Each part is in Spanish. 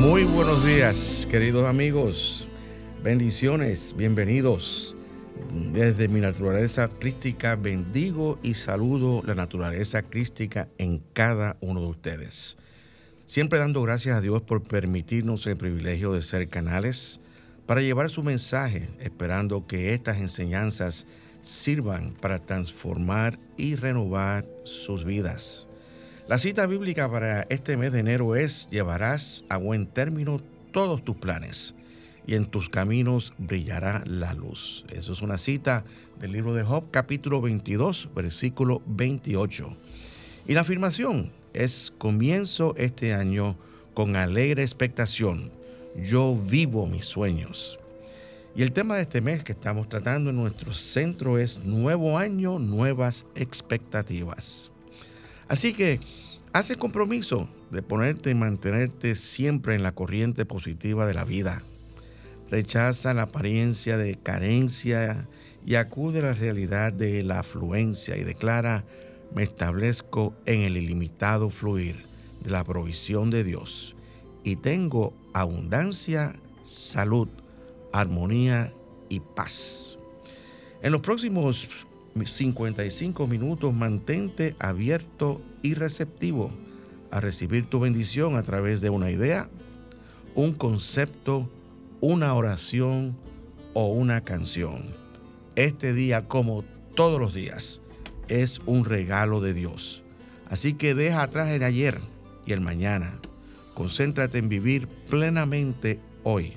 Muy buenos días, queridos amigos. Bendiciones, bienvenidos. Desde mi naturaleza crística bendigo y saludo la naturaleza crística en cada uno de ustedes. Siempre dando gracias a Dios por permitirnos el privilegio de ser canales para llevar su mensaje, esperando que estas enseñanzas sirvan para transformar y renovar sus vidas. La cita bíblica para este mes de enero es, llevarás a buen término todos tus planes y en tus caminos brillará la luz. Eso es una cita del libro de Job, capítulo 22, versículo 28. Y la afirmación es, comienzo este año con alegre expectación. Yo vivo mis sueños. Y el tema de este mes que estamos tratando en nuestro centro es Nuevo Año, Nuevas Expectativas. Así que haz el compromiso de ponerte y mantenerte siempre en la corriente positiva de la vida rechaza la apariencia de carencia y acude a la realidad de la afluencia y declara, me establezco en el ilimitado fluir de la provisión de Dios y tengo abundancia, salud, armonía y paz. En los próximos 55 minutos mantente abierto y receptivo a recibir tu bendición a través de una idea, un concepto, una oración o una canción. Este día, como todos los días, es un regalo de Dios. Así que deja atrás el ayer y el mañana. Concéntrate en vivir plenamente hoy.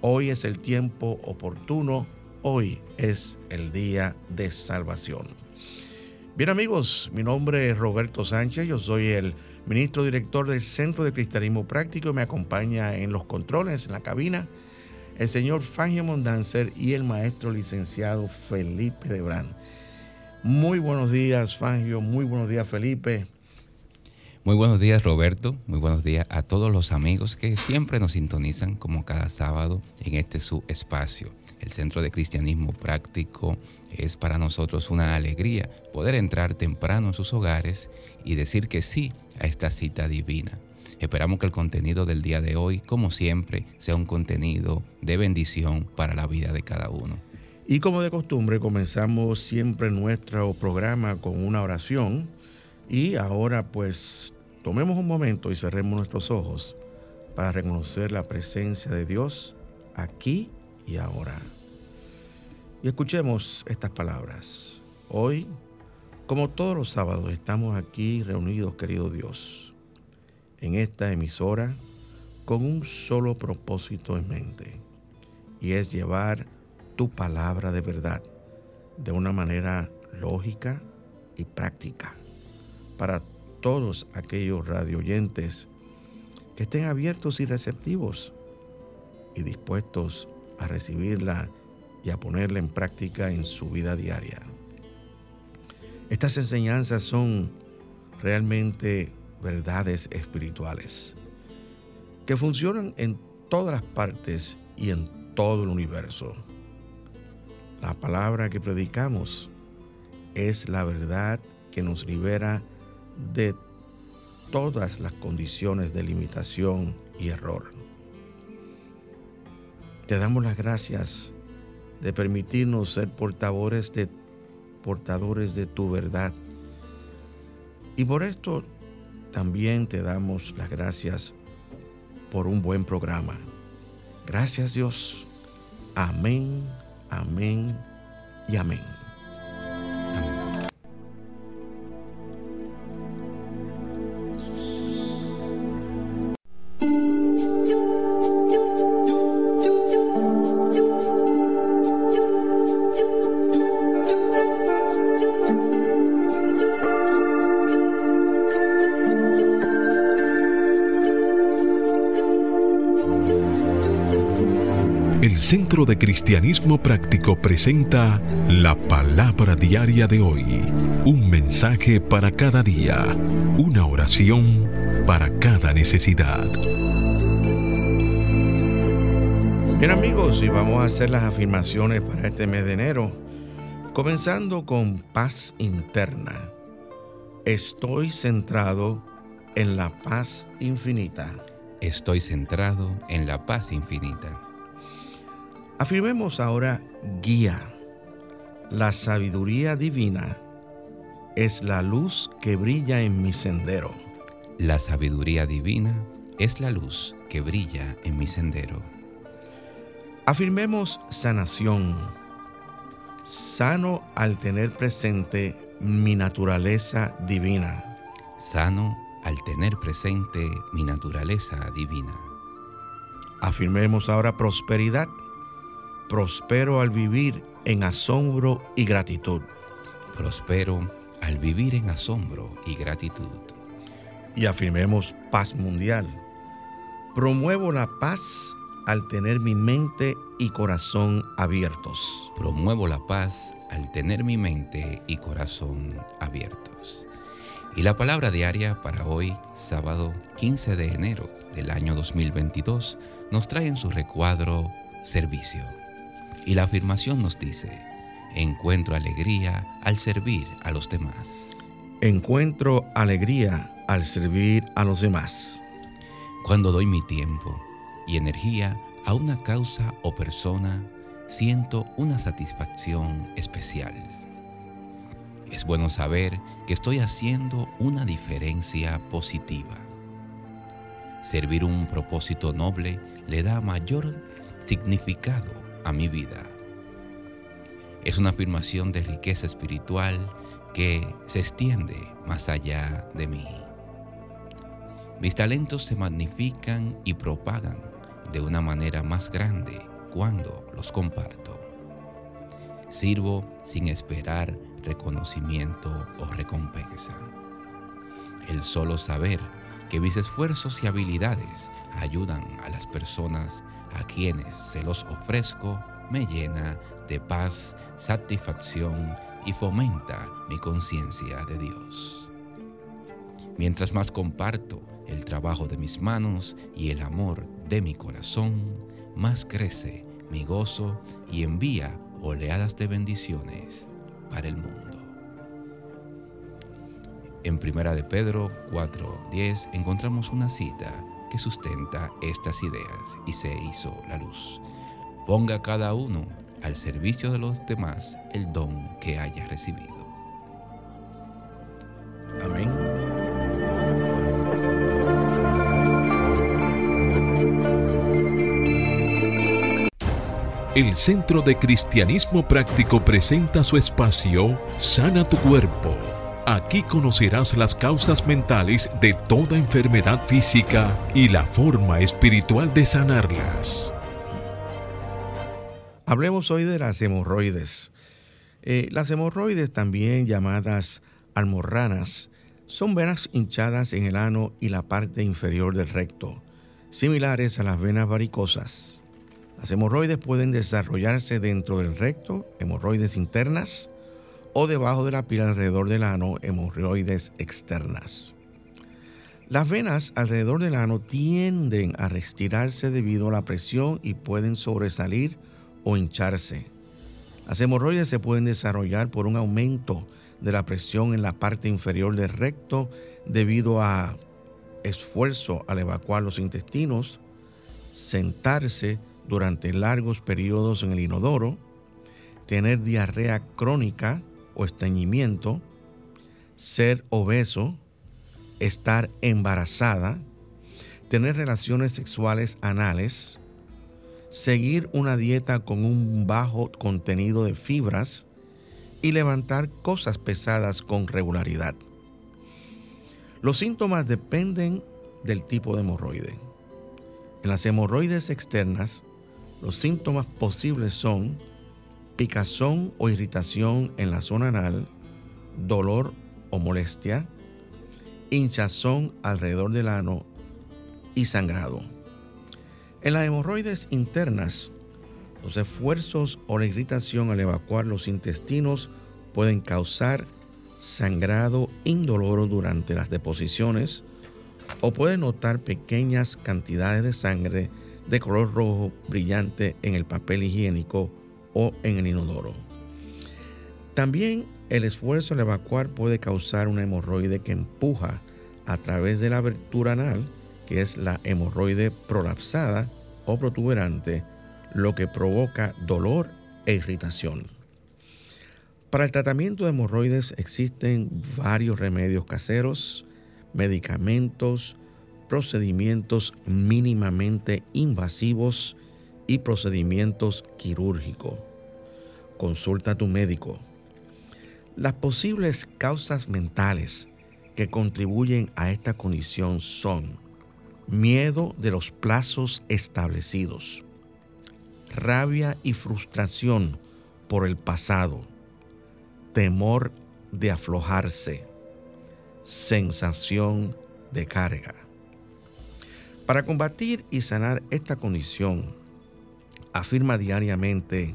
Hoy es el tiempo oportuno. Hoy es el día de salvación. Bien amigos, mi nombre es Roberto Sánchez. Yo soy el ministro director del Centro de Cristianismo Práctico, me acompaña en los controles, en la cabina, el señor Fangio Mondanzer y el maestro licenciado Felipe Debrán. Muy buenos días, Fangio, muy buenos días, Felipe. Muy buenos días, Roberto. Muy buenos días a todos los amigos que siempre nos sintonizan como cada sábado en este su espacio. El Centro de Cristianismo Práctico es para nosotros una alegría poder entrar temprano en sus hogares y decir que sí a esta cita divina. Esperamos que el contenido del día de hoy, como siempre, sea un contenido de bendición para la vida de cada uno. Y como de costumbre, comenzamos siempre nuestro programa con una oración. Y ahora pues tomemos un momento y cerremos nuestros ojos para reconocer la presencia de Dios aquí y ahora. Y escuchemos estas palabras. Hoy, como todos los sábados, estamos aquí reunidos, querido Dios, en esta emisora con un solo propósito en mente, y es llevar tu palabra de verdad de una manera lógica y práctica para todos aquellos radioyentes que estén abiertos y receptivos y dispuestos a recibirla y a ponerla en práctica en su vida diaria. Estas enseñanzas son realmente verdades espirituales que funcionan en todas las partes y en todo el universo. La palabra que predicamos es la verdad que nos libera de todas las condiciones de limitación y error. Te damos las gracias de permitirnos ser portadores de, portadores de tu verdad. Y por esto también te damos las gracias por un buen programa. Gracias Dios. Amén, amén y amén. Centro de Cristianismo Práctico presenta la palabra diaria de hoy. Un mensaje para cada día. Una oración para cada necesidad. Bien amigos, y vamos a hacer las afirmaciones para este mes de enero, comenzando con paz interna. Estoy centrado en la paz infinita. Estoy centrado en la paz infinita. Afirmemos ahora guía. La sabiduría divina es la luz que brilla en mi sendero. La sabiduría divina es la luz que brilla en mi sendero. Afirmemos sanación. Sano al tener presente mi naturaleza divina. Sano al tener presente mi naturaleza divina. Afirmemos ahora prosperidad. Prospero al vivir en asombro y gratitud. Prospero al vivir en asombro y gratitud. Y afirmemos paz mundial. Promuevo la paz al tener mi mente y corazón abiertos. Promuevo la paz al tener mi mente y corazón abiertos. Y la palabra diaria para hoy, sábado 15 de enero del año 2022, nos trae en su recuadro servicio. Y la afirmación nos dice, encuentro alegría al servir a los demás. Encuentro alegría al servir a los demás. Cuando doy mi tiempo y energía a una causa o persona, siento una satisfacción especial. Es bueno saber que estoy haciendo una diferencia positiva. Servir un propósito noble le da mayor significado a mi vida. Es una afirmación de riqueza espiritual que se extiende más allá de mí. Mis talentos se magnifican y propagan de una manera más grande cuando los comparto. Sirvo sin esperar reconocimiento o recompensa. El solo saber que mis esfuerzos y habilidades ayudan a las personas a quienes se los ofrezco me llena de paz, satisfacción y fomenta mi conciencia de Dios. Mientras más comparto el trabajo de mis manos y el amor de mi corazón, más crece mi gozo y envía oleadas de bendiciones para el mundo. En Primera de Pedro 4:10 encontramos una cita que sustenta estas ideas y se hizo la luz. Ponga cada uno al servicio de los demás el don que haya recibido. Amén. El Centro de Cristianismo Práctico presenta su espacio Sana tu Cuerpo. Aquí conocerás las causas mentales de toda enfermedad física y la forma espiritual de sanarlas. Hablemos hoy de las hemorroides. Eh, las hemorroides, también llamadas almorranas, son venas hinchadas en el ano y la parte inferior del recto, similares a las venas varicosas. Las hemorroides pueden desarrollarse dentro del recto, hemorroides internas, o debajo de la piel alrededor del ano, hemorroides externas. Las venas alrededor del ano tienden a restirarse debido a la presión y pueden sobresalir o hincharse. Las hemorroides se pueden desarrollar por un aumento de la presión en la parte inferior del recto debido a esfuerzo al evacuar los intestinos, sentarse durante largos periodos en el inodoro, tener diarrea crónica o estreñimiento, ser obeso, estar embarazada, tener relaciones sexuales anales, seguir una dieta con un bajo contenido de fibras y levantar cosas pesadas con regularidad. Los síntomas dependen del tipo de hemorroide. En las hemorroides externas, los síntomas posibles son picazón o irritación en la zona anal, dolor o molestia, hinchazón alrededor del ano y sangrado. En las hemorroides internas, Los esfuerzos o la irritación al evacuar los intestinos pueden causar sangrado indoloro durante las deposiciones o puede notar pequeñas cantidades de sangre de color rojo brillante en el papel higiénico o en el inodoro. También el esfuerzo al evacuar puede causar una hemorroide que empuja a través de la abertura anal, que es la hemorroide prolapsada o protuberante, lo que provoca dolor e irritación. Para el tratamiento de hemorroides existen varios remedios caseros, medicamentos, procedimientos mínimamente invasivos y procedimientos quirúrgicos. Consulta a tu médico. Las posibles causas mentales que contribuyen a esta condición son miedo de los plazos establecidos, rabia y frustración por el pasado, temor de aflojarse, sensación de carga. Para combatir y sanar esta condición, afirma diariamente,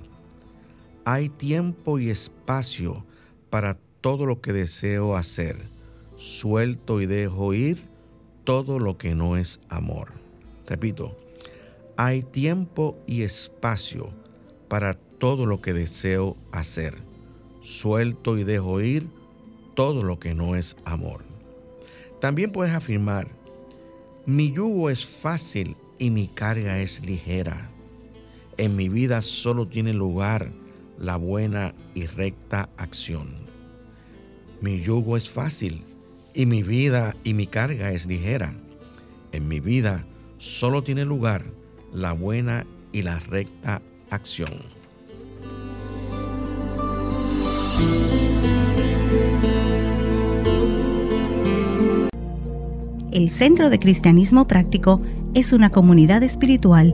hay tiempo y espacio para todo lo que deseo hacer. Suelto y dejo ir todo lo que no es amor. Repito, hay tiempo y espacio para todo lo que deseo hacer. Suelto y dejo ir todo lo que no es amor. También puedes afirmar, mi yugo es fácil y mi carga es ligera. En mi vida solo tiene lugar la buena y recta acción. Mi yugo es fácil y mi vida y mi carga es ligera. En mi vida solo tiene lugar la buena y la recta acción. El Centro de Cristianismo Práctico es una comunidad espiritual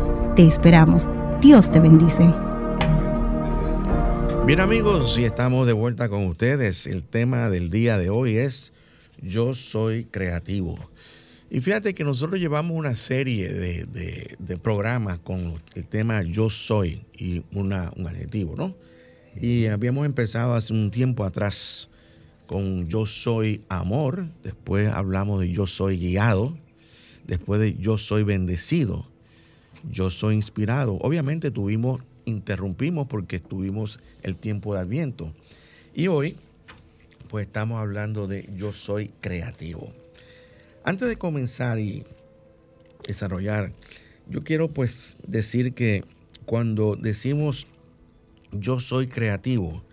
Te esperamos. Dios te bendice. Bien amigos, y estamos de vuelta con ustedes. El tema del día de hoy es Yo soy creativo. Y fíjate que nosotros llevamos una serie de, programas con el tema Yo soy y una, un adjetivo, ¿no? Y habíamos empezado hace un tiempo atrás con Yo soy amor, después hablamos de Yo soy guiado, después de Yo soy bendecido, Yo soy inspirado. Obviamente tuvimos interrumpimos porque tuvimos el tiempo de Adviento. Y hoy, pues estamos hablando de yo soy creativo. Antes de comenzar y desarrollar, yo quiero pues decir que cuando decimos yo soy creativo,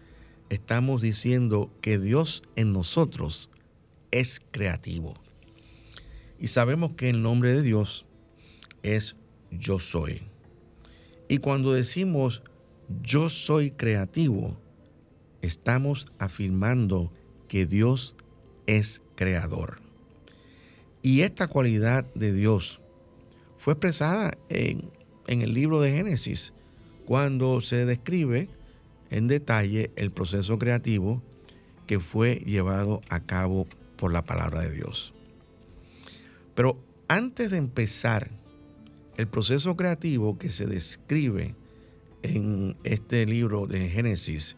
estamos diciendo que Dios en nosotros es creativo. Y sabemos que el nombre de Dios es yo soy. Y cuando decimos yo soy creativo, estamos afirmando que Dios es creador. Y esta cualidad de Dios fue expresada en, el libro de Génesis, cuando se describe en detalle el proceso creativo que fue llevado a cabo por la palabra de Dios. Pero antes de empezar el proceso creativo que se describe en este libro de Génesis,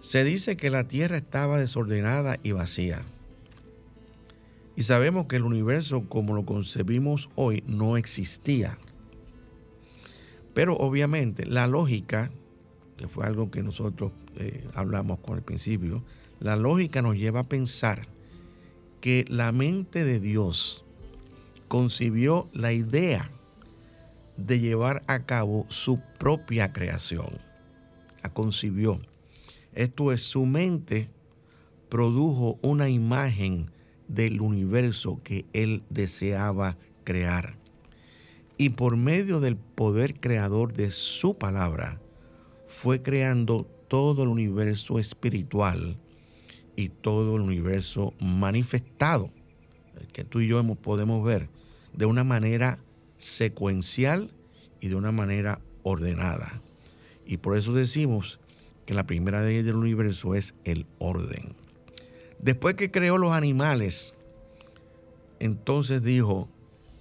se dice que la tierra estaba desordenada y vacía. Y sabemos que el universo como lo concebimos hoy no existía. Pero obviamente la lógica, que fue algo que nosotros eh, hablamos con el principio, la lógica nos lleva a pensar que la mente de Dios concibió la idea de llevar a cabo su propia creación. La concibió. Esto es, su mente produjo una imagen del universo que él deseaba crear. y por medio del poder creador de su palabra, fue creando todo el universo espiritual y todo el universo manifestado, que tú y yo podemos ver de una manera secuencial y de una manera ordenada. Y por eso decimos que la primera ley del universo es el orden. Después que creó los animales, entonces dijo,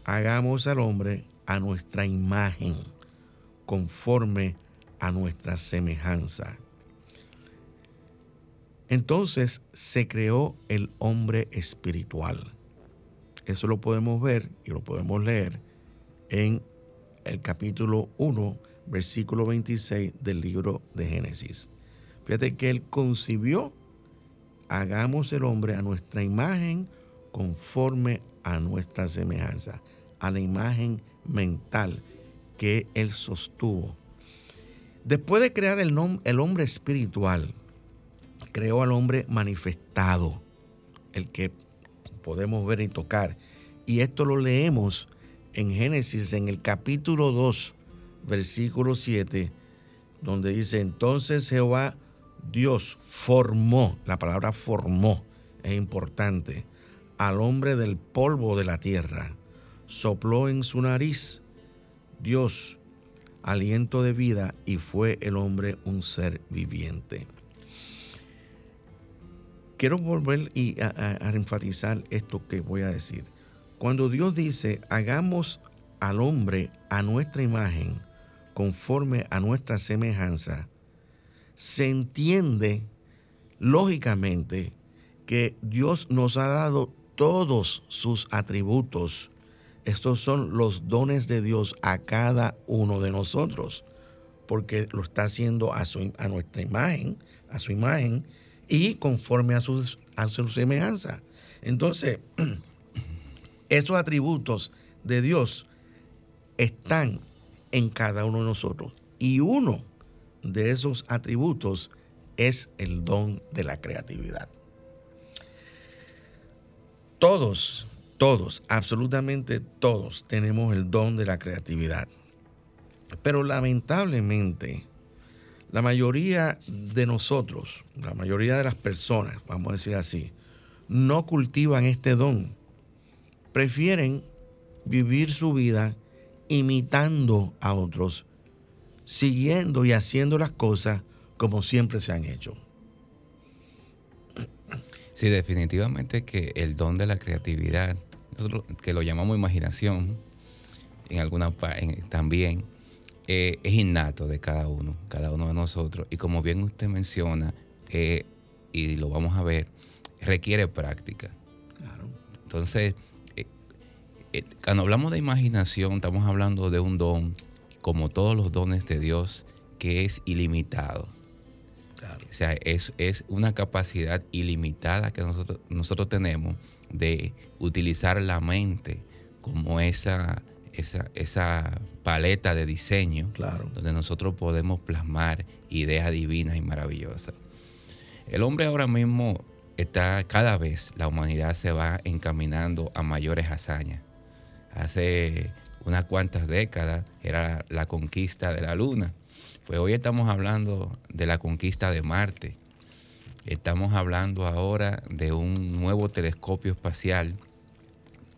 hagamos al hombre a nuestra imagen, conforme a nuestra semejanza. Entonces se creó el hombre espiritual. Eso lo podemos ver y lo podemos leer en el capítulo 1, versículo 26 del libro de Génesis. Fíjate que él concibió, hagamos el hombre a nuestra imagen conforme a nuestra semejanza, a la imagen mental que él sostuvo. Después de crear el, el hombre espiritual, creó al hombre manifestado, el que podemos ver y tocar. Y esto lo leemos en Génesis, en el capítulo 2, versículo 7, donde dice, entonces Jehová Dios formó, la palabra formó es importante, al hombre del polvo de la tierra, sopló en su nariz Dios aliento de vida y fue el hombre un ser viviente. Quiero volver y a, enfatizar esto que voy a decir. Cuando Dios dice, hagamos al hombre a nuestra imagen, conforme a nuestra semejanza, se entiende lógicamente que Dios nos ha dado todos sus atributos. Estos son los dones de Dios a cada uno de nosotros, porque lo está haciendo a, su, a nuestra imagen, a su imagen, y conforme a, a su semejanza. Entonces, esos atributos de Dios están en cada uno de nosotros. Y uno de esos atributos es el don de la creatividad. Todos, todos, absolutamente todos tenemos el don de la creatividad. Pero lamentablemente, la mayoría de nosotros, la mayoría de las personas, vamos a decir así, no cultivan este don. Prefieren vivir su vida imitando a otros, siguiendo y haciendo las cosas como siempre se han hecho. Sí, definitivamente que el don de la creatividad, que lo llamamos imaginación, en alguna también, eh, es innato de cada uno, cada uno de nosotros. Y como bien usted menciona, eh, y lo vamos a ver, requiere práctica. Claro. Entonces, eh, cuando hablamos de imaginación, estamos hablando de un don, como todos los dones de Dios, que es ilimitado. Claro. O sea, es, es, una capacidad ilimitada que nosotros, nosotros tenemos de utilizar la mente como esa esa, paleta de diseño donde nosotros podemos plasmar ideas divinas y maravillosas. El hombre ahora mismo está, cada vez la humanidad se va encaminando a mayores hazañas. Hace unas cuantas décadas era la conquista de la Luna. Pues hoy estamos hablando de la conquista de Marte. Estamos hablando ahora de un nuevo telescopio espacial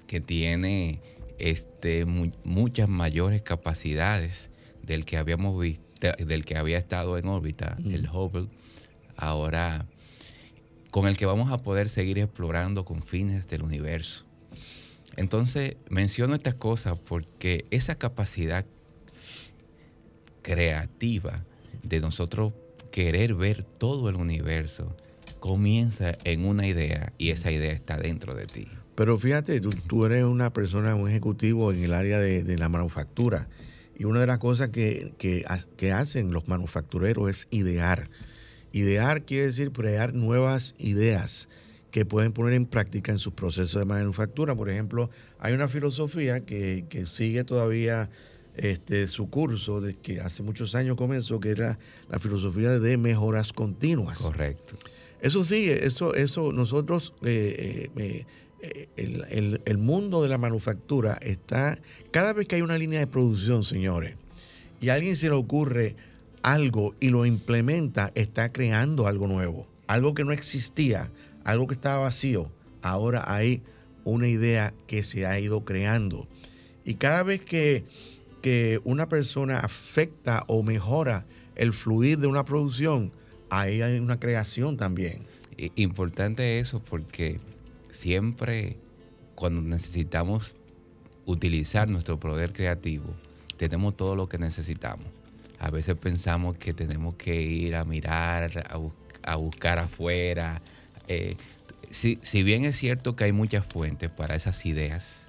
que tiene este, muchas mayores capacidades del que habíamos visto, del que había estado en órbita, el Hubble, ahora con el que vamos a poder seguir explorando confines del universo. Entonces, menciono estas cosas porque esa capacidad creativa de nosotros querer ver todo el universo comienza en una idea y esa idea está dentro de ti. Pero fíjate, tú, eres una persona, un ejecutivo en el área de, la manufactura. Y una de las cosas que, que, hacen los manufactureros es idear. Idear quiere decir crear nuevas ideas que pueden poner en práctica en sus procesos de manufactura. Por ejemplo, hay una filosofía que, sigue todavía este, su curso, de que hace muchos años comenzó, que era la filosofía de mejoras continuas. Correcto. Eso sí, eso, eso nosotros eh, eh, eh, el, mundo de la manufactura está, cada vez que hay una línea de producción, señores, y a alguien se le ocurre algo y lo implementa, está creando algo nuevo, algo que no existía, algo que estaba vacío. Ahora hay una idea que se ha ido creando. Y cada vez que, que una persona afecta o mejora el fluir de una producción, ahí hay una creación también. Importante eso porque siempre cuando necesitamos utilizar nuestro poder creativo, tenemos todo lo que necesitamos. A veces pensamos que tenemos que ir a mirar, a, buscar afuera. Eh, si, bien es cierto que hay muchas fuentes para esas ideas,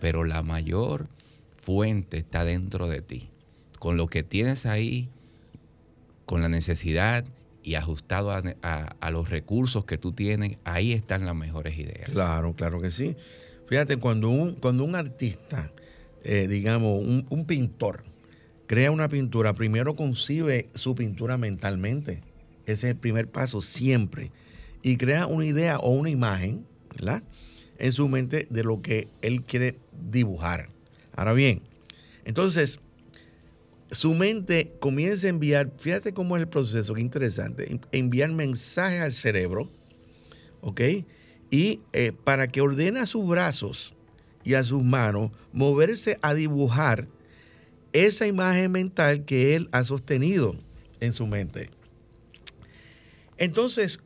pero la mayor fuente está dentro de ti. Con lo que tienes ahí, con la necesidad y ajustado a, los recursos que tú tienes, ahí están las mejores ideas. Claro, claro que sí. Fíjate, cuando un, cuando un artista, eh, digamos, un, pintor, crea una pintura, primero concibe su pintura mentalmente. Ese es el primer paso siempre. Y crea una idea o una imagen, ¿verdad? En su mente de lo que él quiere dibujar. Ahora bien, entonces, su mente comienza a enviar, fíjate cómo es el proceso, qué interesante, enviar mensajes al cerebro, ¿ok? Y eh, para que ordene a sus brazos y a sus manos moverse a dibujar esa imagen mental que él ha sostenido en su mente. Entonces,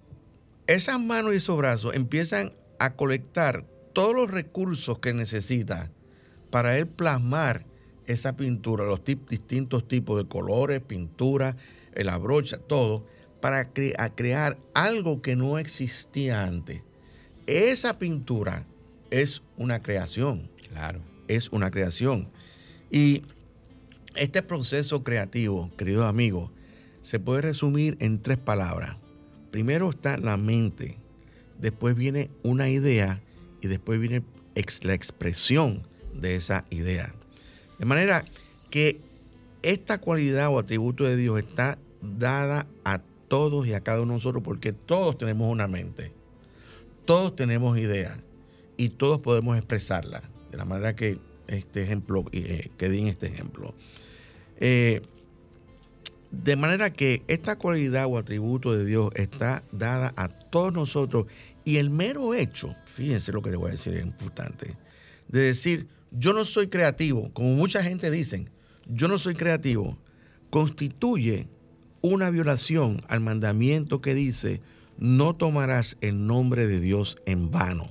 esas manos y esos brazos empiezan a colectar todos los recursos que necesita para él plasmar esa pintura, los distintos tipos de colores, pintura, la brocha, todo, para crear algo que no existía antes. Esa pintura es una creación. Claro. Es una creación. Y este proceso creativo, queridos amigos, se puede resumir en tres palabras. Primero está la mente, después viene una idea y después viene la expresión de esa idea. De manera que esta cualidad o atributo de Dios está dada a todos y a cada uno de nosotros porque todos tenemos una mente, todos tenemos ideas y todos podemos expresarla. De la manera que este ejemplo, eh, que di en este ejemplo. Eh, de manera que esta cualidad o atributo de Dios está dada a todos nosotros y el mero hecho, fíjense lo que les voy a decir, es importante, de decir, yo no soy creativo, como mucha gente dice, yo no soy creativo, constituye una violación al mandamiento que dice, no tomarás el nombre de Dios en vano.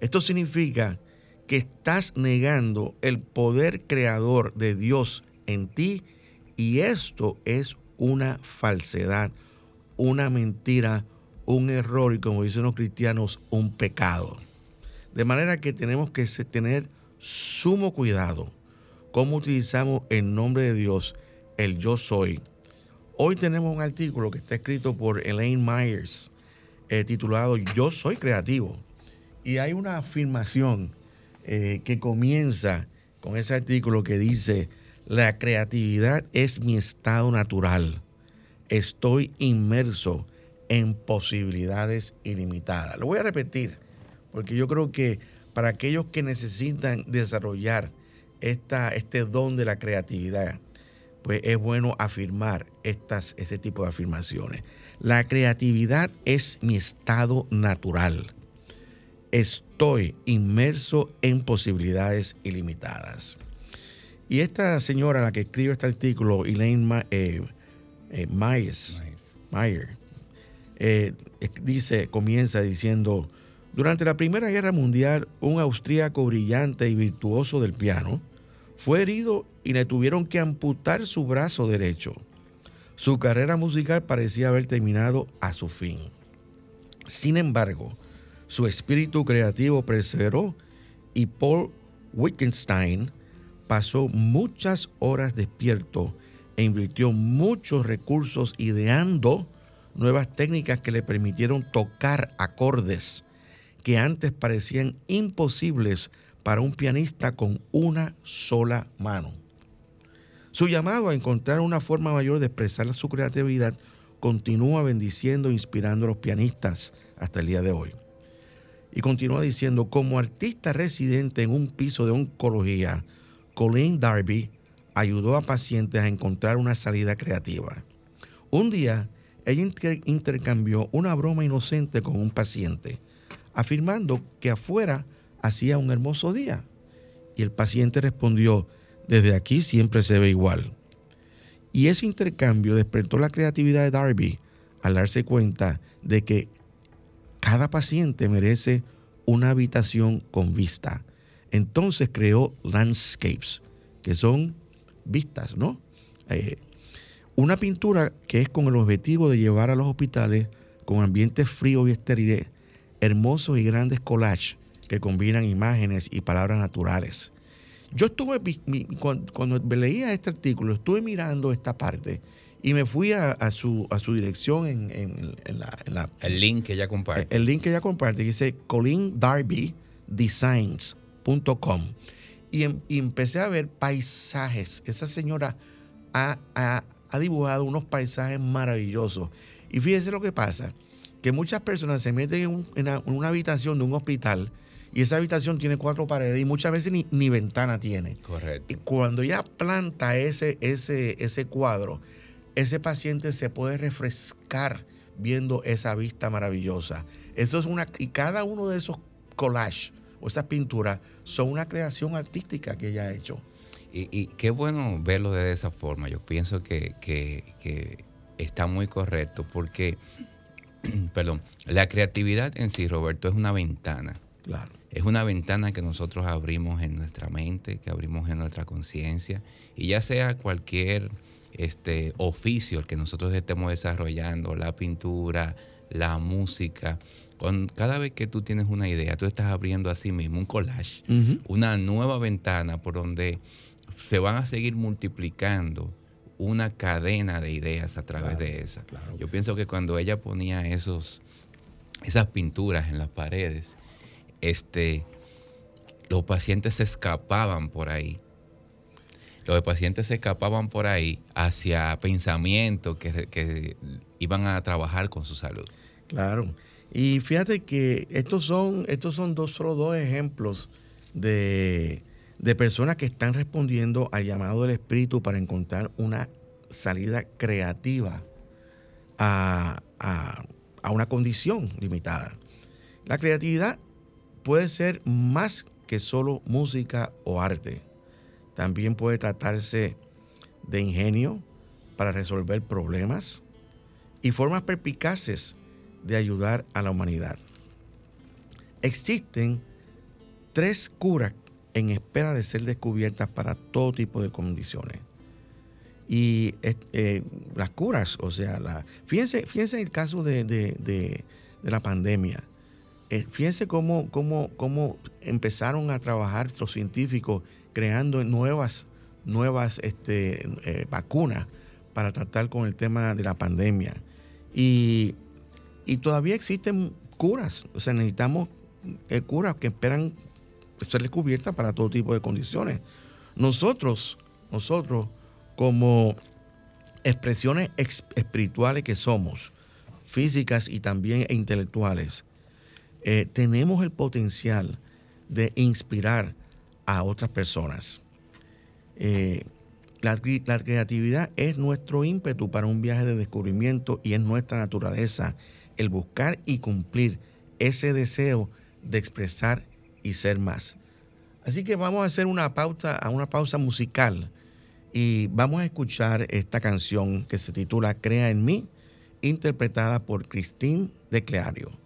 Esto significa que estás negando el poder creador de Dios en ti y esto es una falsedad, una mentira, un error y como dicen los cristianos, un pecado. De manera que tenemos que tener sumo cuidado cómo utilizamos el nombre de Dios, el yo soy. Hoy tenemos un artículo que está escrito por Elaine Myers, eh, titulado Yo soy creativo. Y hay una afirmación eh, que comienza con ese artículo que dice, la creatividad es mi estado natural. Estoy inmerso en posibilidades ilimitadas. Lo voy a repetir porque yo creo que para aquellos que necesitan desarrollar esta, este don de la creatividad, pues es bueno afirmar estas, este tipo de afirmaciones. La creatividad es mi estado natural. Estoy inmerso en posibilidades ilimitadas. Y esta señora, la que escribe este artículo, Elaine eh, eh, Myers, eh, dice, comienza diciendo, durante la Primera Guerra Mundial, un austríaco brillante y virtuoso del piano fue herido y le tuvieron que amputar su brazo derecho. Su carrera musical parecía haber terminado a su fin. Sin embargo, su espíritu creativo perseveró y Paul Wittgenstein pasó muchas horas despierto e invirtió muchos recursos ideando nuevas técnicas que le permitieron tocar acordes que antes parecían imposibles para un pianista con una sola mano. Su llamado a encontrar una forma mayor de expresar su creatividad continúa bendiciendo e inspirando a los pianistas hasta el día de hoy. Y continúa diciendo, como artista residente en un piso de oncología, Colleen Darby ayudó a pacientes a encontrar una salida creativa. Un día, ella intercambió una broma inocente con un paciente, afirmando que afuera hacía un hermoso día. Y el paciente respondió, desde aquí siempre se ve igual. Y ese intercambio despertó la creatividad de Darby al darse cuenta de que cada paciente merece una habitación con vista. Entonces creó landscapes, que son vistas, ¿no? Eh, una pintura que es con el objetivo de llevar a los hospitales con ambientes fríos y estériles, hermosos y grandes collages que combinan imágenes y palabras naturales. Yo estuve, cuando, leía este artículo, estuve mirando esta parte y me fui a, su, a su dirección en, la, El link que ella comparte. El, link que ella comparte, dice colindarbydesigns.com. Y, em, y, empecé a ver paisajes. Esa señora ha, dibujado unos paisajes maravillosos. Y fíjese lo que pasa, que muchas personas se meten en, en una habitación de un hospital y esa habitación tiene cuatro paredes y muchas veces ni, ventana tiene. Correcto. Y cuando ella planta ese, ese, ese cuadro, ese paciente se puede refrescar viendo esa vista maravillosa. Eso es una, y cada uno de esos collages o esas pinturas son una creación artística que ella ha hecho. Y, qué bueno verlo de esa forma. Yo pienso que, que está muy correcto porque, perdón, la creatividad en sí, Roberto, es una ventana. Claro. Es una ventana que nosotros abrimos en nuestra mente, que abrimos en nuestra conciencia, y ya sea cualquier este, oficio que nosotros estemos desarrollando, la pintura, la música, con, cada vez que tú tienes una idea, tú estás abriendo a sí mismo un collage, una nueva ventana por donde se van a seguir multiplicando una cadena de ideas a través de esa. Yo pienso que cuando ella ponía esos, esas pinturas en las paredes, este, los pacientes se escapaban por ahí. Los pacientes se escapaban por ahí hacia pensamientos que, iban a trabajar con su salud. Claro. Y fíjate que estos son, estos son dos, solo dos ejemplos de, personas que están respondiendo al llamado del Espíritu para encontrar una salida creativa a, a una condición limitada. La creatividad puede ser más que solo música o arte. También puede tratarse de ingenio para resolver problemas y formas perpicaces de ayudar a la humanidad. Existen tres curas en espera de ser descubiertas para todo tipo de condiciones. Y eh, las curas, o sea, fíjense, fíjense en el caso de, de la pandemia. Eh, fíjense cómo, cómo, cómo, empezaron a trabajar los científicos creando nuevas, nuevas este, eh, vacunas para tratar con el tema de la pandemia. Y, todavía existen curas, o sea, necesitamos eh, curas que esperan ser descubiertas para todo tipo de condiciones. Nosotros, nosotros, como expresiones espirituales que somos, físicas y también intelectuales, eh, tenemos el potencial de inspirar a otras personas. Eh, la, creatividad es nuestro ímpetu para un viaje de descubrimiento y es nuestra naturaleza el buscar y cumplir ese deseo de expresar y ser más. Así que vamos a hacer una pausa, a una pausa musical y vamos a escuchar esta canción que se titula Crea en mí, interpretada por Christine de Cleario.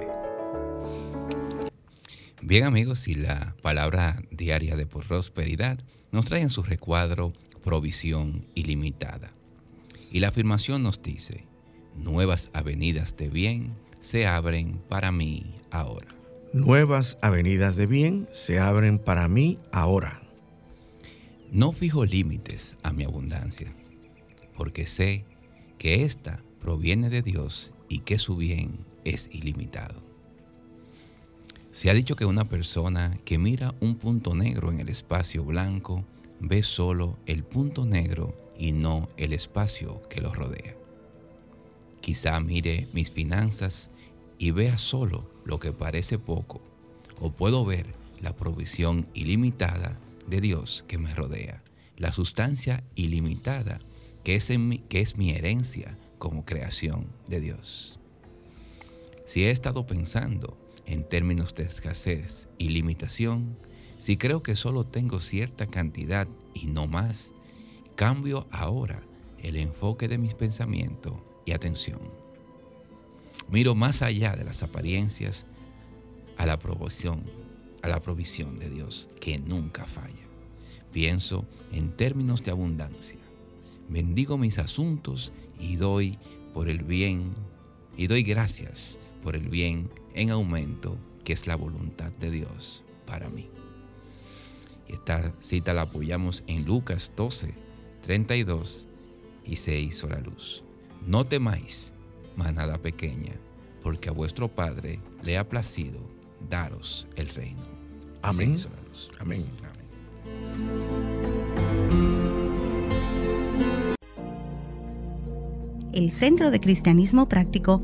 Bien amigos, y la palabra diaria de prosperidad nos trae en su recuadro provisión ilimitada. Y la afirmación nos dice, nuevas avenidas de bien se abren para mí ahora. Nuevas avenidas de bien se abren para mí ahora. No fijo límites a mi abundancia, porque sé que ésta proviene de Dios y que su bien es ilimitado. Se ha dicho que una persona que mira un punto negro en el espacio blanco ve solo el punto negro y no el espacio que lo rodea. Quizá mire mis finanzas y vea solo lo que parece poco, o puedo ver la provisión ilimitada de Dios que me rodea, la sustancia ilimitada que es, mi, que es mi herencia como creación de Dios. Si he estado pensando en términos de escasez y limitación, si creo que solo tengo cierta cantidad y no más, cambio ahora el enfoque de mis pensamientos y atención. Miro más allá de las apariencias a la provisión, a la provisión de Dios que nunca falla. Pienso en términos de abundancia. Bendigo mis asuntos y doy por el bien y doy gracias por el bien en aumento que es la voluntad de Dios para mí. Y esta cita la apoyamos en Lucas 12, 32 y se hizo la luz. No temáis, manada pequeña, porque a vuestro Padre le ha placido daros el reino. Amén. Amén. El Centro de Cristianismo Práctico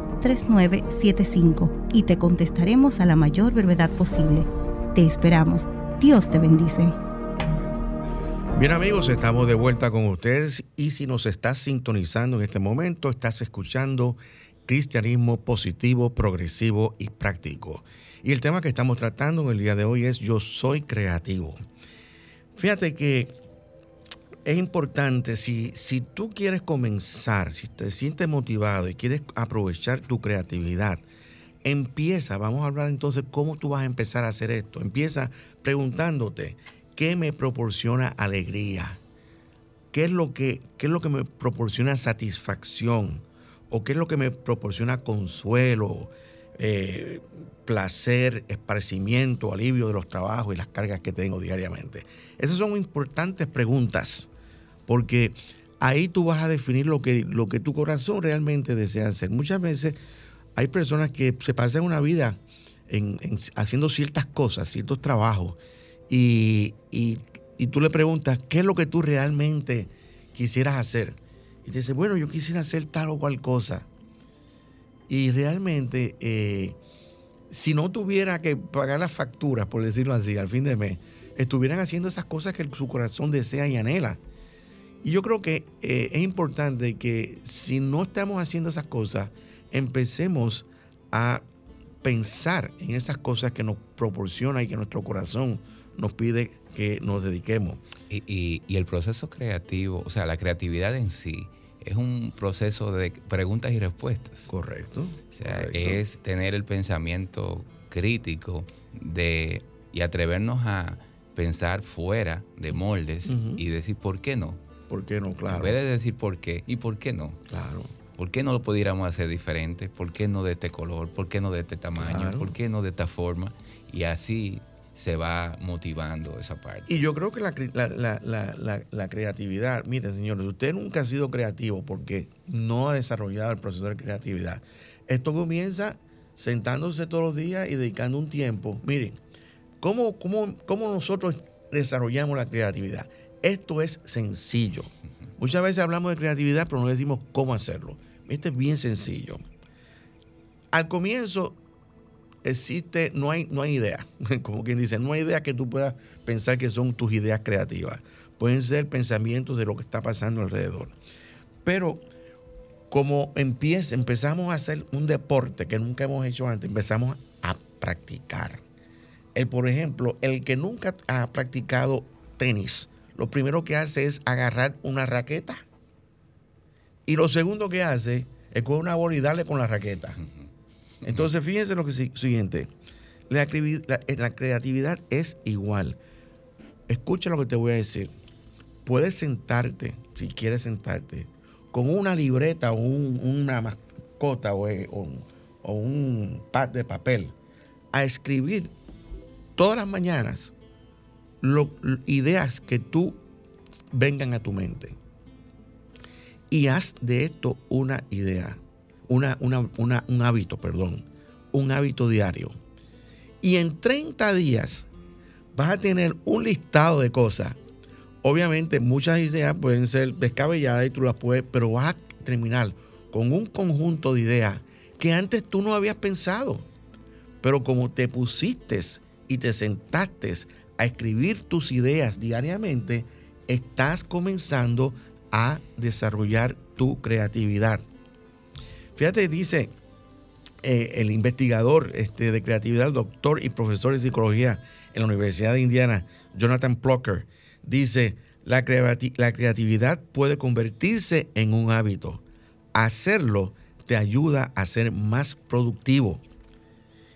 809-350-3975 y te contestaremos a la mayor brevedad posible. Te esperamos. Dios te bendice. Bien amigos, estamos de vuelta con ustedes y si nos estás sintonizando en este momento, estás escuchando Cristianismo positivo, progresivo y práctico. Y el tema que estamos tratando en el día de hoy es Yo soy creativo. Fíjate que es importante, si, si tú quieres comenzar, si te sientes motivado y quieres aprovechar tu creatividad, empieza, vamos a hablar entonces cómo tú vas a empezar a hacer esto. Empieza preguntándote, ¿qué me proporciona alegría? ¿Qué es lo que, qué es lo que me proporciona satisfacción? ¿O qué es lo que me proporciona consuelo, eh, placer, esparcimiento, alivio de los trabajos y las cargas que tengo diariamente? Esas son importantes preguntas, porque ahí tú vas a definir lo que, lo que tu corazón realmente desea hacer. Muchas veces hay personas que se pasan una vida haciendo ciertas cosas, ciertos trabajos, y, tú le preguntas, ¿qué es lo que tú realmente quisieras hacer? Y te dice, bueno, yo quisiera hacer tal o cual cosa. Y realmente, eh, si no tuviera que pagar las facturas, por decirlo así, al fin de mes, estuvieran haciendo esas cosas que su corazón desea y anhela. Y yo creo que eh, es importante que si no estamos haciendo esas cosas, empecemos a pensar en esas cosas que nos proporciona y que nuestro corazón nos pide que nos dediquemos. Y, el proceso creativo, o sea, la creatividad en sí, es un proceso de preguntas y respuestas. Correcto. O sea, es tener el pensamiento crítico de, y atrevernos a pensar fuera de moldes y decir, ¿por qué no? ¿Por qué no? Claro. En vez de decir por qué y por qué no. Claro. ¿Por qué no lo pudiéramos hacer diferente? ¿Por qué no de este color? ¿Por qué no de este tamaño? Claro. ¿Por qué no de esta forma? Y así se va motivando esa parte. Y yo creo que la- la creatividad, mire señores, usted nunca ha sido creativo porque no ha desarrollado el proceso de creatividad. Esto comienza sentándose todos los días y dedicando un tiempo. Miren, ¿cómo, cómo, cómo nosotros desarrollamos la creatividad? Esto es sencillo. Muchas veces hablamos de creatividad, pero no decimos cómo hacerlo. Este es bien sencillo. Al comienzo existe, no hay, no hay idea. Como quien dice, no hay idea que tú puedas pensar que son tus ideas creativas. Pueden ser pensamientos de lo que está pasando alrededor. Pero como empieza, empezamos a hacer un deporte que nunca hemos hecho antes, empezamos a practicar. El, por ejemplo, el que nunca ha practicado tenis, lo primero que hace es agarrar una raqueta. Y lo segundo que hace es coger una bola y darle con la raqueta. Entonces, fíjense lo que si- siguiente. La, eh, la creatividad es igual. Escucha lo que te voy a decir. Puedes sentarte, si quieres sentarte, con una libreta o un- una mascota o, eh, o- o un pad de papel a escribir todas las mañanas ideas que tú vengan a tu mente. Y haz de esto una idea, una, una- una- un hábito, perdón, un hábito diario. Y en 30 días vas a tener un listado de cosas. Obviamente muchas ideas pueden ser descabelladas y tú las puedes, pero vas a terminar con un conjunto de ideas que antes tú no habías pensado. Pero como te pusiste y te sentaste a escribir tus ideas diariamente, estás comenzando a desarrollar tu creatividad. Fíjate, dice eh, el investigador este, de creatividad, doctor y profesor de psicología en la Universidad de Indiana, Jonathan Plucker, dice, la creatividad puede convertirse en un hábito. Hacerlo te ayuda a ser más productivo.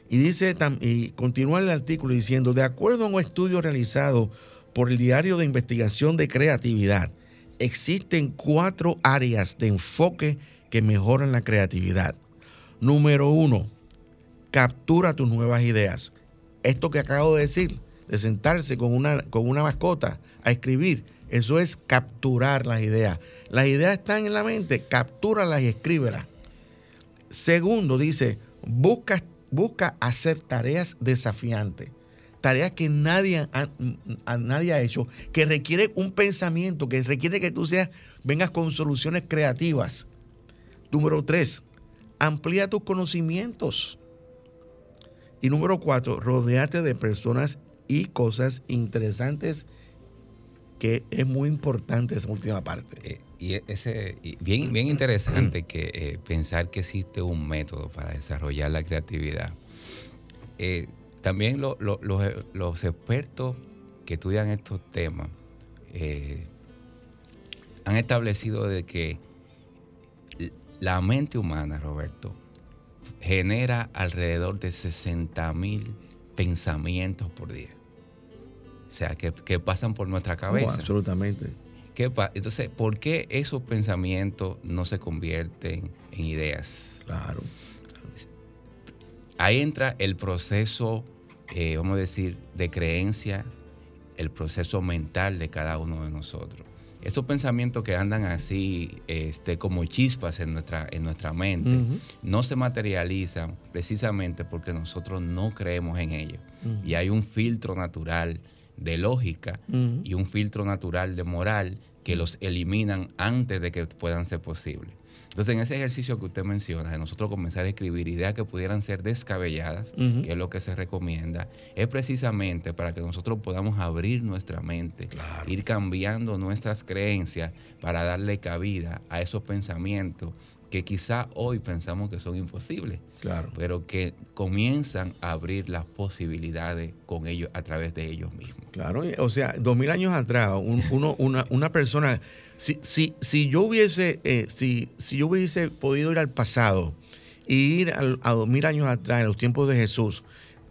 Y dice y continúa el artículo diciendo, de acuerdo a un estudio realizado por el Diario de Investigación de Creatividad, existen cuatro áreas de enfoque que mejoran la creatividad. Número uno, captura tus nuevas ideas. Esto que acabo de decir, de sentarse con una, con una mascota a escribir, eso es capturar las ideas. Las ideas están en la mente, captúralas y escríbelas. Segundo, dice, busca, busca hacer tareas desafiantes. Tareas que nadie ha, nadie ha hecho, que requiere un pensamiento, que requiere que tú seas, vengas con soluciones creativas. Número tres, amplía tus conocimientos. Y número cuatro, rodeate de personas y cosas interesantes, que es muy importante esa última parte. Eh, y ese y bien, bien interesante que eh, pensar que existe un método para desarrollar la creatividad. Eh, también lo- lo- los, los expertos que estudian estos temas eh, han establecido de que la mente humana, Roberto, genera alrededor de 60 mil pensamientos por día. O sea, que, que pasan por nuestra cabeza. Oh, absolutamente. ¿Qué pa- Entonces, ¿por qué esos pensamientos no se convierten en ideas? Claro. Ahí entra el proceso, eh, vamos a decir, de creencia, el proceso mental de cada uno de nosotros. Estos pensamientos que andan así, este, como chispas en nuestra, en nuestra mente, no se materializan precisamente porque nosotros no creemos en ellos. Y hay un filtro natural de lógica y un filtro natural de moral que los eliminan antes de que puedan ser posibles. Entonces, en ese ejercicio que usted menciona, de nosotros comenzar a escribir ideas que pudieran ser descabelladas, que es lo que se recomienda, es precisamente para que nosotros podamos abrir nuestra mente, Claro. ir cambiando nuestras creencias para darle cabida a esos pensamientos que quizá hoy pensamos que son imposibles, Claro. pero que comienzan a abrir las posibilidades con ellos a través de ellos mismos. Claro, o sea, dos mil años atrás, un- uno, una, una persona, si, si, si yo hubiese, eh, si, si yo hubiese podido ir al pasado y ir al- a dos mil años atrás, en los tiempos de Jesús,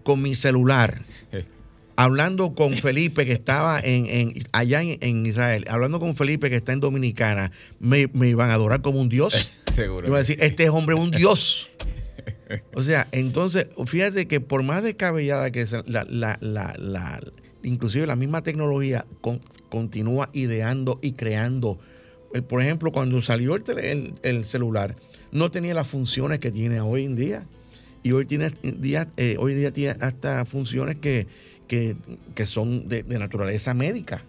con mi celular, hablando con Felipe que estaba en, en- allá en, en Israel, hablando con Felipe que está en Dominicana, me, me iban a adorar como un dios. Seguro. Iban a decir, este hombre es un dios. O sea, entonces, fíjate que por más descabellada que sea, la, la, la, la- inclusive la misma tecnología con- continúa ideando y creando. El- por ejemplo, cuando salió el, tele- el- el celular, no tenía las funciones que tiene hoy en día. Y hoy, tiene, día, eh, hoy en día tiene hasta funciones que, que, que son de, de naturaleza médica.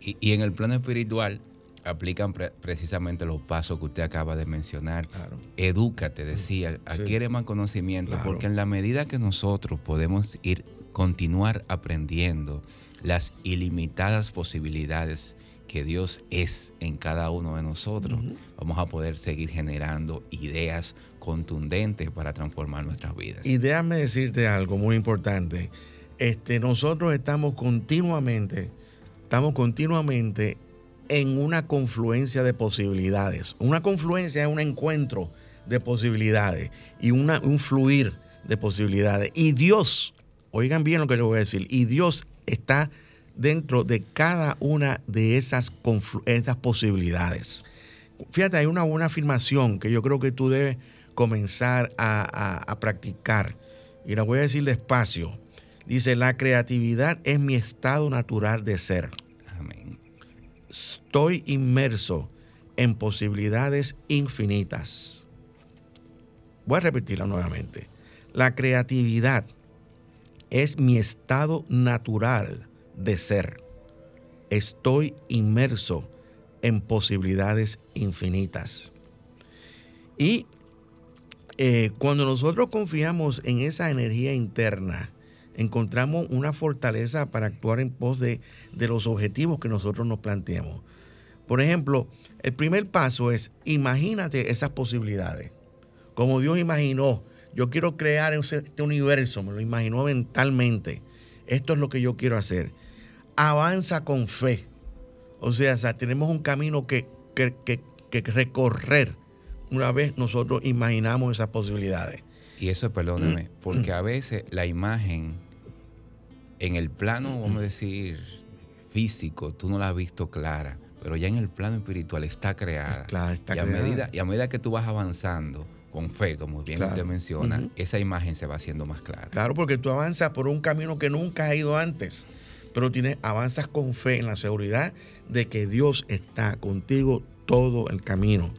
Y, y en el plano espiritual aplican pre- precisamente los pasos que usted acaba de mencionar. Claro. Edúcate, decía, Sí. adquiere más conocimiento, Claro. porque en la medida que nosotros podemos ir, continuar aprendiendo las ilimitadas posibilidades que Dios es en cada uno de nosotros, vamos a poder seguir generando ideas contundentes para transformar nuestras vidas. Y déjame decirte algo muy importante. Este, nosotros estamos continuamente, estamos continuamente en una confluencia de posibilidades. Una confluencia es un encuentro de posibilidades y un fluir de posibilidades. Y Dios, oigan bien lo que les voy a decir, y Dios está dentro de cada una de esas, posibilidades. Fíjate, hay una buena afirmación que yo creo que tú debes comenzar a- a practicar. Y la voy a decir despacio. Dice, la creatividad es mi estado natural de ser. Amén. Estoy inmerso en posibilidades infinitas. Voy a repetirla nuevamente. La creatividad es mi estado natural de ser. Estoy inmerso en posibilidades infinitas. Y eh, cuando nosotros confiamos en esa energía interna, encontramos una fortaleza para actuar en pos de, de los objetivos que nosotros nos planteemos. Por ejemplo, el primer paso es imagínate esas posibilidades. Como Dios imaginó, yo quiero crear este universo, me lo imaginó mentalmente. Esto es lo que yo quiero hacer. Avanza con fe. O sea, o sea, tenemos un camino que, que- que- que recorrer una vez nosotros imaginamos esas posibilidades. Y eso, perdóname, porque a veces la imagen en el plano, vamos a decir, físico, tú no la has visto clara, pero ya en el plano espiritual está creada. Claro, está y, a creada. Medida, y a medida que tú vas avanzando con fe, como bien Claro. usted menciona, esa imagen se va haciendo más clara. Claro, porque tú avanzas por un camino que nunca has ido antes, pero tienes, avanzas con fe en la seguridad de que Dios está contigo todo el camino.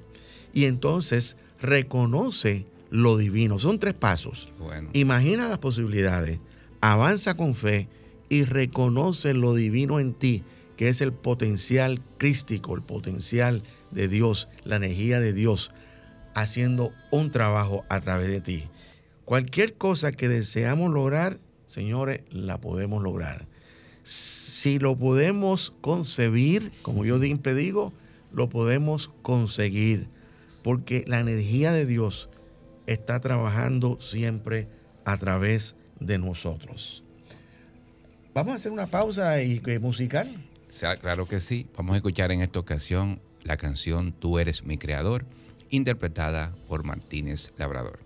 Y entonces reconoce lo divino. Son tres pasos. Bueno, Imagina las posibilidades, avanza con fe y reconoce lo divino en ti, que es el potencial crístico, el potencial de Dios, la energía de Dios, haciendo un trabajo a través de ti. Cualquier cosa que deseamos lograr, señores, la podemos lograr. Si lo podemos concebir, como yo siempre digo, lo podemos conseguir, porque la energía de Dios está trabajando siempre a través de nosotros. Vamos a hacer una pausa y, eh, musical. claro que sí. Vamos a escuchar en esta ocasión la canción Tú eres mi creador, interpretada por Martínez Labrador.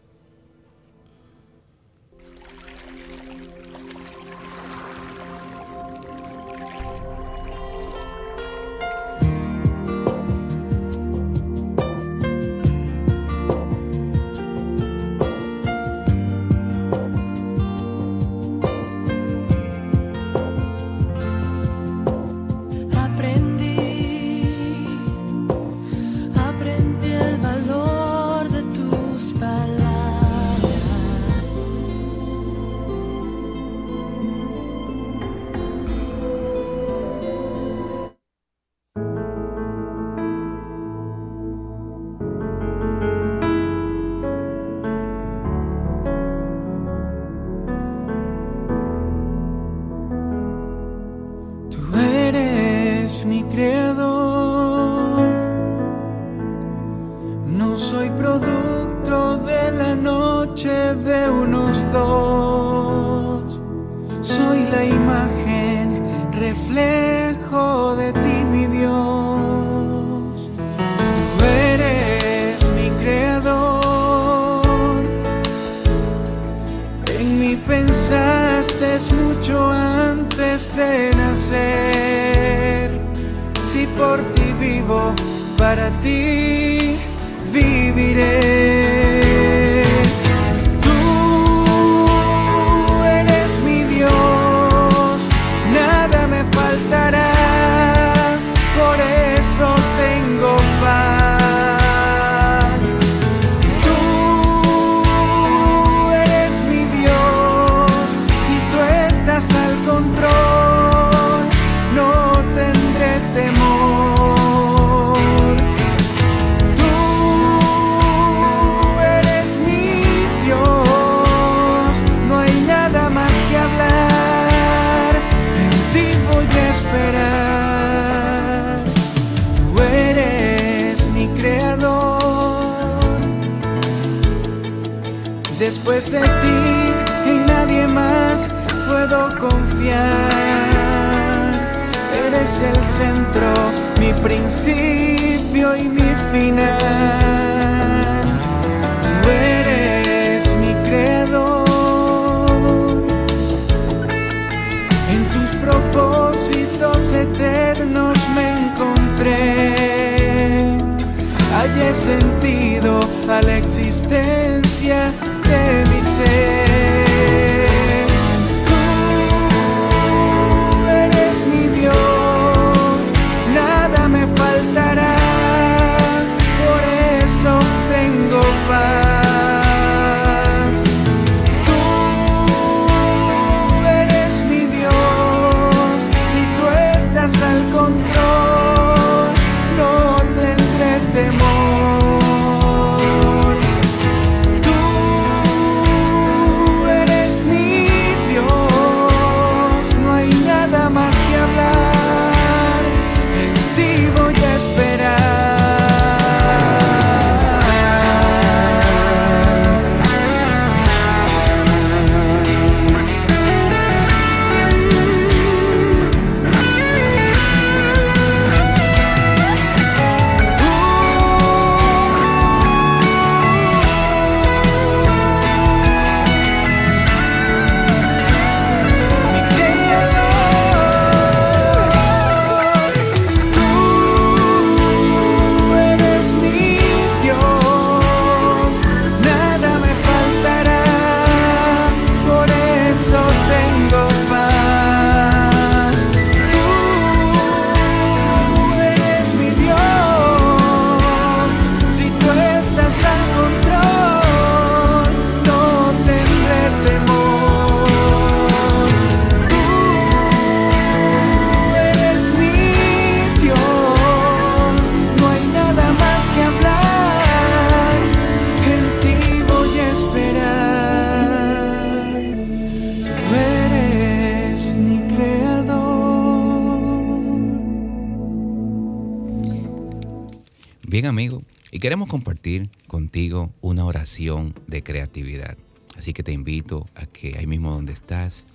Después de ti, en nadie más puedo confiar. Eres el centro, mi principio y mi final. Tú eres mi creador. En tus propósitos eternos me encontré. Hallé sentido a la existencia mi creatividad. Así que te invito a que ahí mismo donde estás,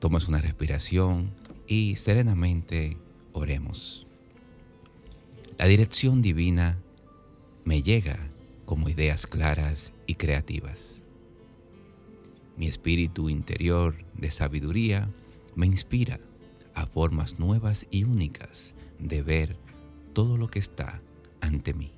tomes una respiración y serenamente oremos. La dirección divina me llega como ideas claras y creativas. Mi espíritu interior de sabiduría me inspira a formas nuevas y únicas de ver todo lo que está ante mí.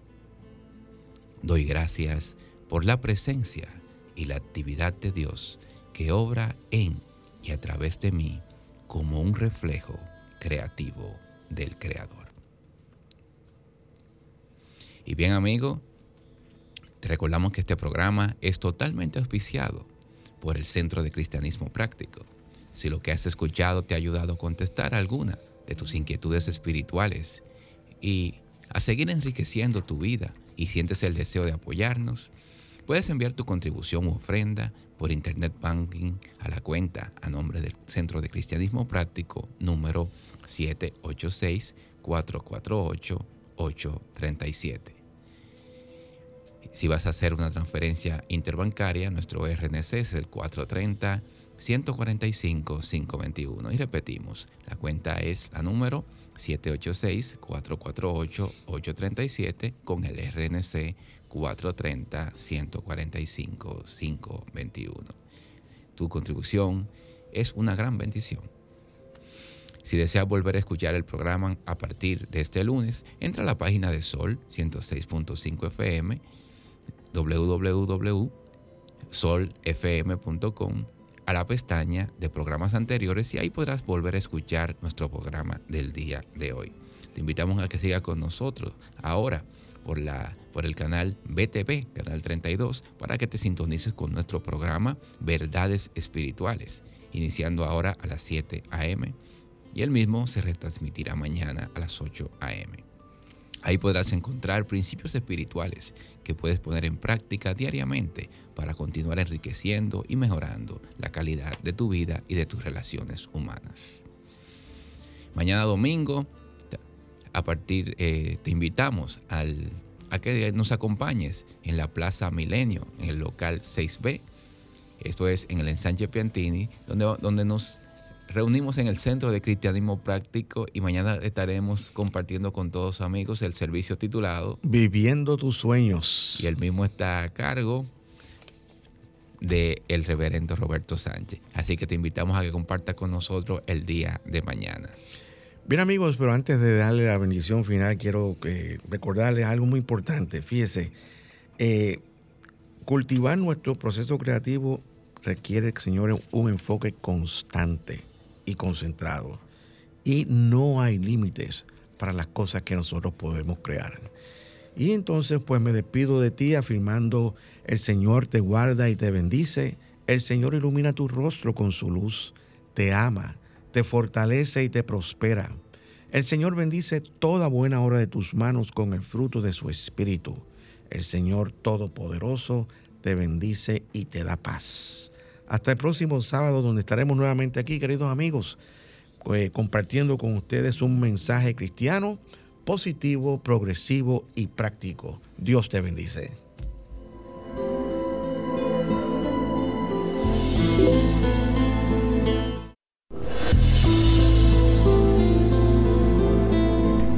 Doy gracias por la presencia y la actividad de Dios que obra en y a través de mí como un reflejo creativo del Creador. Y bien amigo, te recordamos que este programa es totalmente auspiciado por el Centro de Cristianismo Práctico. Si lo que has escuchado te ha ayudado a contestar alguna de tus inquietudes espirituales y a seguir enriqueciendo tu vida y sientes el deseo de apoyarnos, puedes enviar tu contribución u ofrenda por Internet Banking a la cuenta a nombre del Centro de Cristianismo Práctico número 786-448-837. Si vas a hacer una transferencia interbancaria, nuestro RNC es el 430-145-521. Y repetimos, la cuenta es la número 786-448-837 con el RNC 430-145-521. Tu contribución es una gran bendición. Si deseas volver a escuchar el programa a partir de este lunes, entra a la página de Sol 106.5 FM, www.solfm.com, a la pestaña de programas anteriores y ahí podrás volver a escuchar nuestro programa del día de hoy. Te invitamos a que siga con nosotros ahora por, la, por el canal BTV, canal 32, para que te sintonices con nuestro programa Verdades Espirituales, iniciando ahora a las 7 a.m. y el mismo se retransmitirá mañana a las 8 a.m. Ahí podrás encontrar principios espirituales que puedes poner en práctica diariamente para continuar enriqueciendo y mejorando la calidad de tu vida y de tus relaciones humanas. Mañana domingo a partir, eh, te invitamos al, a que nos acompañes en la Plaza Milenio, en el local 6B. Esto es en el ensanche Piantini, donde, donde nos reunimos en el Centro de Cristianismo Práctico y mañana estaremos compartiendo con todos amigos el servicio titulado Viviendo tus sueños. Y el mismo está a cargo de el reverendo Roberto Sánchez. Así que te invitamos a que compartas con nosotros el día de mañana. Bien amigos, pero antes de darle la bendición final, quiero eh, recordarles algo muy importante. Fíjese, eh, cultivar nuestro proceso creativo requiere, señores, un enfoque constante y concentrado. Y no hay límites para las cosas que nosotros podemos crear. Y entonces pues me despido de ti afirmando, el Señor te guarda y te bendice, el Señor ilumina tu rostro con su luz, te ama te fortalece y te prospera. El Señor bendice toda buena obra de tus manos con el fruto de su espíritu. El Señor Todopoderoso te bendice y te da paz. Hasta el próximo sábado donde estaremos nuevamente aquí, queridos amigos, eh, compartiendo con ustedes un mensaje cristiano positivo, progresivo y práctico. Dios te bendice.